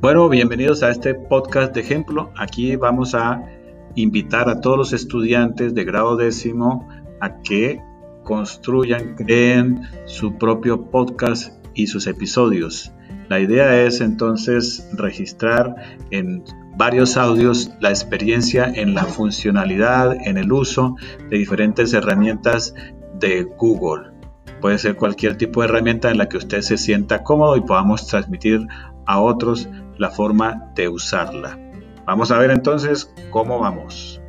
Bueno, bienvenidos a este podcast de ejemplo. Aquí vamos a invitar a todos los estudiantes de grado décimo a que construyan, creen su propio podcast y sus episodios. La idea es entonces registrar en varios audios la experiencia en la funcionalidad, en el uso de diferentes herramientas de Google. Puede ser cualquier tipo de herramienta en la que usted se sienta cómodo y podamos transmitir a otros la forma de usarla. Vamos a ver entonces cómo vamos.